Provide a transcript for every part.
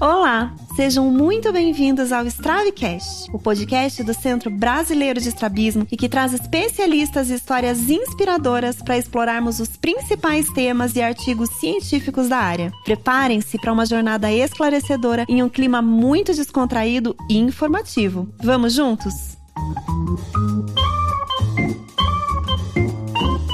Olá, sejam muito bem-vindos ao Stravcast, o podcast do Centro Brasileiro de Estrabismo e que traz especialistas e histórias inspiradoras para explorarmos os principais temas e artigos científicos da área. Preparem-se para uma jornada esclarecedora em um clima muito descontraído e informativo. Vamos juntos?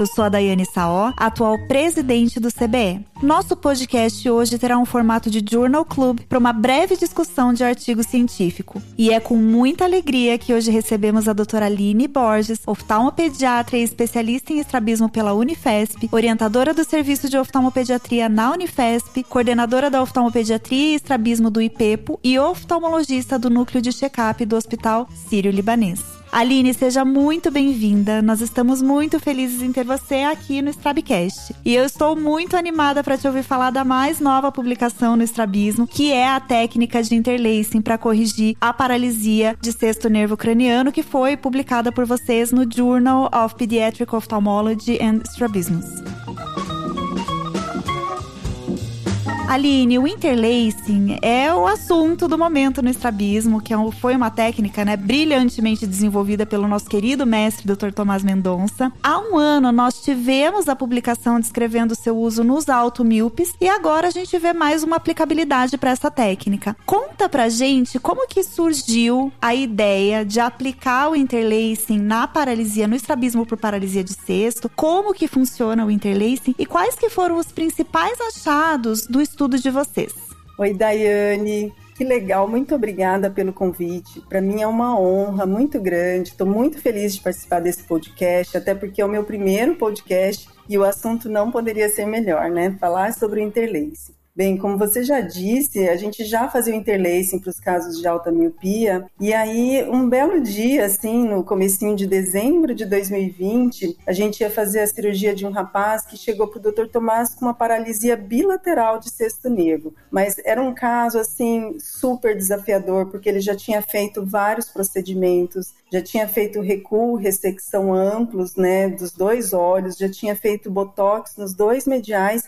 Eu sou a Daiane Saó, atual presidente do CBE. Nosso podcast hoje terá um formato de Journal Club para uma breve discussão de artigo científico. E é com muita alegria que hoje recebemos a doutora Aline Borges, oftalmopediatra e especialista em estrabismo pela Unifesp, orientadora do Serviço de Oftalmopediatria na Unifesp, coordenadora da oftalmopediatria e estrabismo do IPEPO e oftalmologista do Núcleo de Check-up do Hospital Sírio-Libanês. Aline, seja muito bem-vinda. Nós estamos muito felizes em ter você aqui no Strabcast. E eu estou muito animada para te ouvir falar da mais nova publicação no estrabismo, que é a técnica de interlacing para corrigir a paralisia de sexto nervo craniano, que foi publicada por vocês no Journal of Pediatric Ophthalmology and Strabismus. Aline, o interlacing é o assunto do momento no estrabismo, que é foi uma técnica né, brilhantemente desenvolvida pelo nosso querido mestre Dr. Tomás Mendonça. Há um ano nós tivemos a publicação descrevendo seu uso nos automíopes e agora a gente vê mais uma aplicabilidade para essa técnica. Conta pra gente como que surgiu a ideia de aplicar o interlacing na paralisia, no estrabismo por paralisia de cesto, como que funciona o interlacing e quais que foram os principais achados do estudo estudo de vocês. Oi, Daiane. Que legal, muito obrigada pelo convite. Para mim é uma honra muito grande. Estou muito feliz de participar desse podcast, até porque é o meu primeiro podcast e o assunto não poderia ser melhor, né? Falar sobre o interlace. Bem, como você já disse, a gente já fazia o interlacing para os casos de alta miopia, e aí um belo dia, assim, no comecinho de dezembro de 2020, a gente ia fazer a cirurgia de um rapaz que chegou para o Dr. Tomás com uma paralisia bilateral de sexto nervo, mas era um caso, assim, super desafiador, porque ele já tinha feito vários procedimentos, já tinha feito recuo, ressecção amplos, né, dos dois olhos, já tinha feito botox nos dois mediais,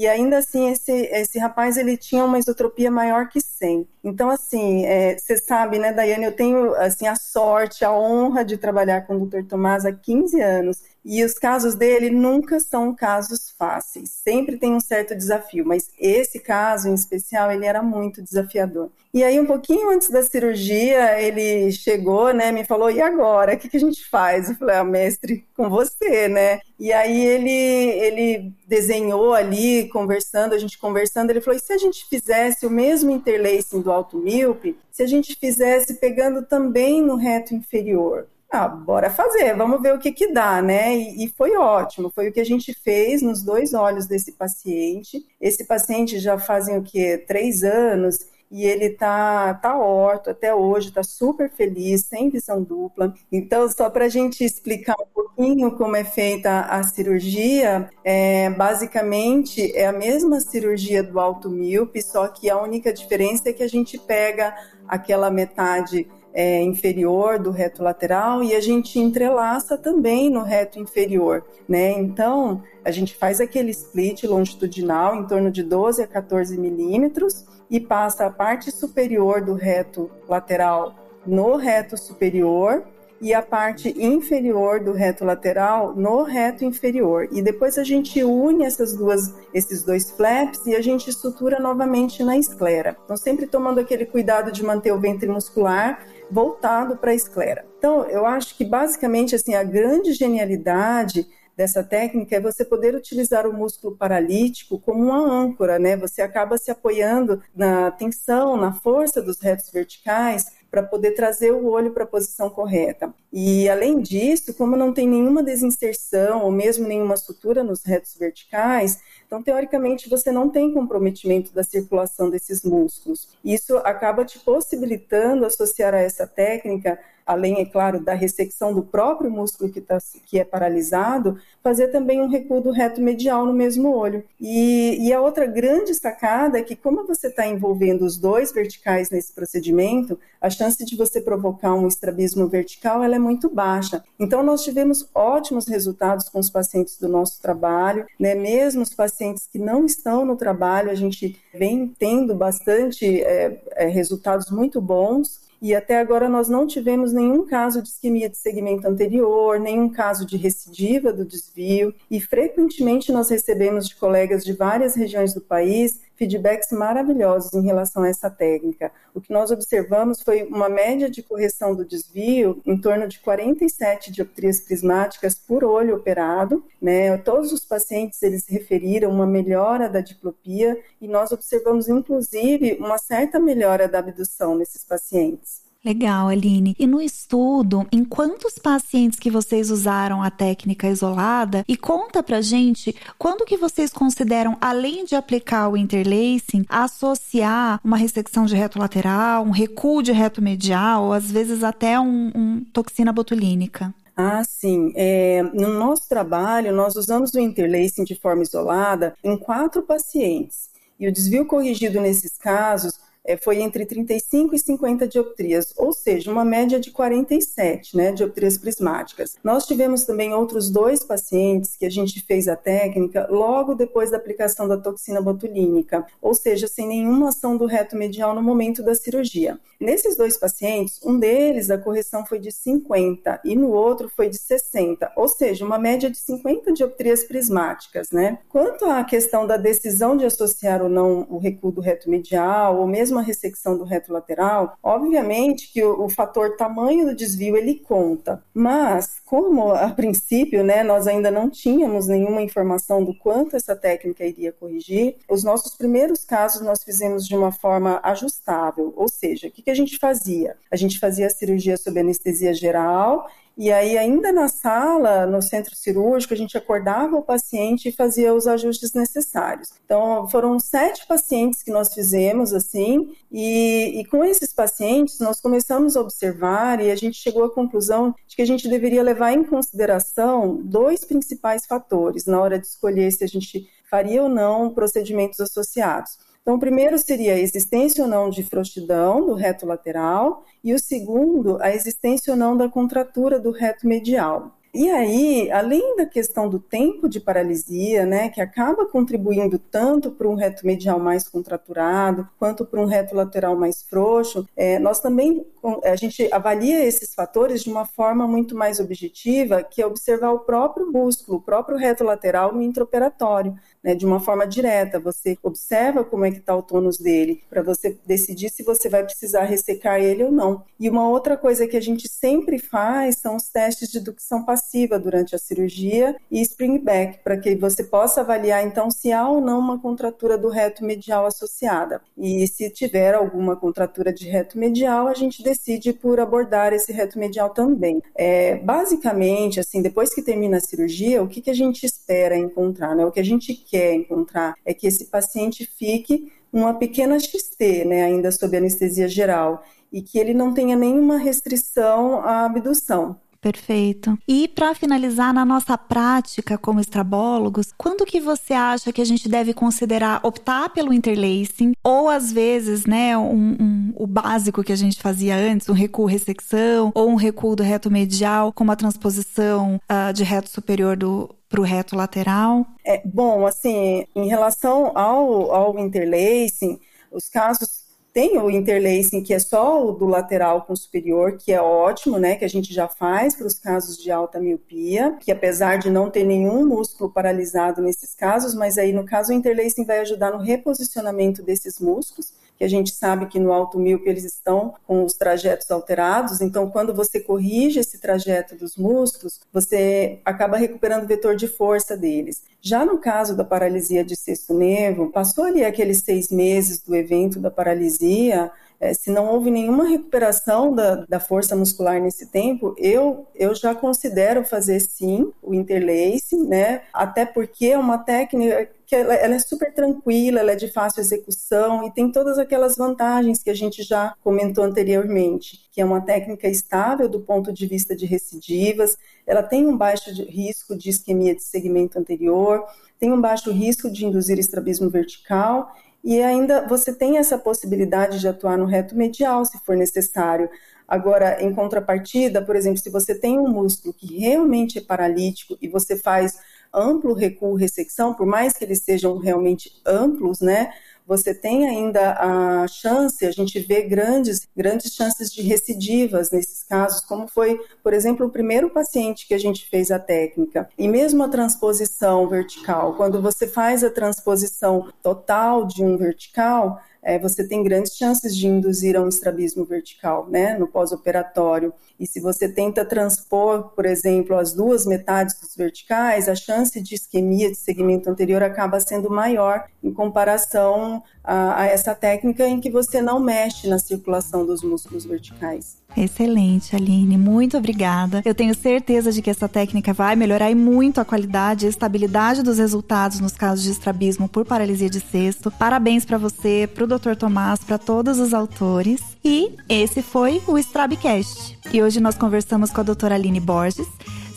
e ainda assim esse, esse rapaz ele tinha uma isotropia maior que 100. Então assim, é, você sabe, né, Daiane, eu tenho assim a sorte, a honra de trabalhar com o Dr. Tomás há 15 anos e os casos dele nunca são casos fáceis, sempre tem um certo desafio, mas esse caso em especial, ele era muito desafiador. E aí, um pouquinho antes da cirurgia, ele chegou, né, me falou, e agora, o que, que a gente faz? Eu falei, ah, mestre, com você, né? E aí ele, ele desenhou ali, conversando, a gente conversando, ele falou, e se a gente fizesse o mesmo interlacing do alto míope, se a gente fizesse pegando também no reto inferior? Ah, bora fazer, vamos ver o que que dá, né? E, e, foi ótimo, foi o que a gente fez nos dois olhos desse paciente. Esse paciente já fazem o que três anos e ele tá tá orto até hoje, tá super feliz, sem visão dupla. Então, só para a gente explicar um pouquinho como é feita a cirurgia, é, basicamente é a mesma cirurgia do alto míope, só que a única diferença é que a gente pega aquela metade é, inferior do reto lateral e a gente entrelaça também no reto inferior, né? Então, a gente faz aquele split longitudinal em torno de 12 a 14 milímetros e passa a parte superior do reto lateral no reto superior e a parte inferior do reto lateral no reto inferior. E depois a gente une essas duas, esses dois flaps e a gente sutura novamente na esclera. Então, sempre tomando aquele cuidado de manter o ventre muscular voltado para a esclera. Então, eu acho que basicamente assim a grande genialidade dessa técnica é você poder utilizar o músculo paralítico como uma âncora, né? Você acaba se apoiando na tensão, na força dos retos verticais para poder trazer o olho para a posição correta. E além disso, como não tem nenhuma desinserção ou mesmo nenhuma sutura nos retos verticais, então teoricamente você não tem comprometimento da circulação desses músculos. Isso acaba te possibilitando associar a essa técnica além, é claro, da ressecção do próprio músculo que, tá, que é paralisado, fazer também um recuo do reto medial no mesmo olho. E, e a outra grande sacada é que, como você está envolvendo os dois verticais nesse procedimento, a chance de você provocar um estrabismo vertical ela é muito baixa. Então, nós tivemos ótimos resultados com os pacientes do nosso trabalho, né? mesmo os pacientes que não estão no trabalho, a gente vem tendo bastante é, é, resultados muito bons e até agora nós não tivemos nenhum caso de isquemia de segmento anterior, nenhum caso de recidiva do desvio, e frequentemente nós recebemos de colegas de várias regiões do país feedbacks maravilhosos em relação a essa técnica. O que nós observamos foi uma média de correção do desvio em torno de 47 dioptrias prismáticas por olho operado, né? Todos os pacientes eles referiram uma melhora da diplopia e nós observamos inclusive uma certa melhora da abdução nesses pacientes. Legal, Aline. E no estudo, em quantos pacientes que vocês usaram a técnica isolada? E conta pra gente quando que vocês consideram, além de aplicar o interlacing, associar uma ressecção de reto lateral, um recuo de reto medial, ou às vezes até um, um toxina botulínica? Ah, sim. É, no nosso trabalho, nós usamos o interlacing de forma isolada em quatro pacientes. E o desvio corrigido nesses casos foi entre 35 e 50 dioptrias, ou seja, uma média de 47 né, dioptrias prismáticas. Nós tivemos também outros dois pacientes que a gente fez a técnica logo depois da aplicação da toxina botulínica, ou seja, sem nenhuma ação do reto medial no momento da cirurgia. Nesses dois pacientes, um deles a correção foi de 50 e no outro foi de 60, ou seja, uma média de 50 dioptrias prismáticas. Né? Quanto à questão da decisão de associar ou não o recuo do reto medial, ou mesmo uma ressecção do reto lateral, obviamente que o, o fator tamanho do desvio ele conta, mas como a princípio, né, nós ainda não tínhamos nenhuma informação do quanto essa técnica iria corrigir, os nossos primeiros casos nós fizemos de uma forma ajustável, ou seja, o que, que a gente fazia? A gente fazia a cirurgia sob anestesia geral e aí, ainda na sala, no centro cirúrgico, a gente acordava o paciente e fazia os ajustes necessários. Então, foram sete pacientes que nós fizemos assim, e, e com esses pacientes, nós começamos a observar e a gente chegou à conclusão de que a gente deveria levar em consideração dois principais fatores na hora de escolher se a gente faria ou não procedimentos associados. Então, o primeiro seria a existência ou não de frouxidão do reto lateral, e o segundo, a existência ou não da contratura do reto medial. E aí, além da questão do tempo de paralisia, né, que acaba contribuindo tanto para um reto medial mais contraturado, quanto para um reto lateral mais frouxo, é, nós também a gente avalia esses fatores de uma forma muito mais objetiva, que é observar o próprio músculo, o próprio reto lateral no intraoperatório né, de uma forma direta. Você observa como é que está o tônus dele, para você decidir se você vai precisar ressecar ele ou não. E uma outra coisa que a gente sempre faz são os testes de educação passiva durante a cirurgia e spring back, para que você possa avaliar então se há ou não uma contratura do reto medial associada. E se tiver alguma contratura de reto medial, a gente decide por abordar esse reto medial também. É, basicamente, assim, depois que termina a cirurgia, o que, que a gente espera encontrar? Né? O que a gente quer encontrar é que esse paciente fique uma pequena XT, né, ainda sob anestesia geral, e que ele não tenha nenhuma restrição à abdução. Perfeito. E para finalizar, na nossa prática como estrabólogos, quando que você acha que a gente deve considerar optar pelo interlacing ou às vezes, né, um, um, o básico que a gente fazia antes, um recuo ressecção ou um recuo do reto medial, como a transposição uh, de reto superior do para o reto lateral? É, bom, assim, em relação ao, ao interlacing, os casos tem o interlacing, que é só o do lateral com superior, que é ótimo, né? Que a gente já faz para os casos de alta miopia, que apesar de não ter nenhum músculo paralisado nesses casos, mas aí no caso o interlacing vai ajudar no reposicionamento desses músculos que a gente sabe que no alto míope eles estão com os trajetos alterados, então quando você corrige esse trajeto dos músculos, você acaba recuperando o vetor de força deles. Já no caso da paralisia de sexto nervo, passou ali aqueles seis meses do evento da paralisia, é, se não houve nenhuma recuperação da, da força muscular nesse tempo, eu, eu já considero fazer sim o interlacing, né? Até porque é uma técnica que ela, ela, é super tranquila, ela é de fácil execução e tem todas aquelas vantagens que a gente já comentou anteriormente, que é uma técnica estável do ponto de vista de recidivas, ela tem um baixo risco de isquemia de segmento anterior, tem um baixo risco de induzir estrabismo vertical e ainda você tem essa possibilidade de atuar no reto medial, se for necessário. Agora, em contrapartida, por exemplo, se você tem um músculo que realmente é paralítico e você faz amplo recuo ressecção, por mais que eles sejam realmente amplos, né? Você tem ainda a chance, a gente vê grandes, grandes chances de recidivas nesses casos, como foi, por exemplo, o primeiro paciente que a gente fez a técnica. E mesmo a transposição vertical, quando você faz a transposição total de um vertical, é, você tem grandes chances de induzir a um estrabismo vertical, né, no pós-operatório. E se você tenta transpor, por exemplo, as duas metades dos verticais, a chance de isquemia de segmento anterior acaba sendo maior em comparação a, a essa técnica em que você não mexe na circulação dos músculos verticais. Excelente, Aline. Muito obrigada. Eu tenho certeza de que essa técnica vai melhorar muito a qualidade e estabilidade dos resultados nos casos de estrabismo por paralisia de cesto. Parabéns para você, para o Dr. Tomás, para todos os autores. E esse foi o Strabcast. E hoje nós conversamos com a doutora Aline Borges.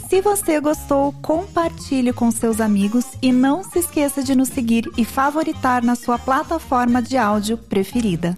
Se você gostou, compartilhe com seus amigos e não se esqueça de nos seguir e favoritar na sua plataforma de áudio preferida.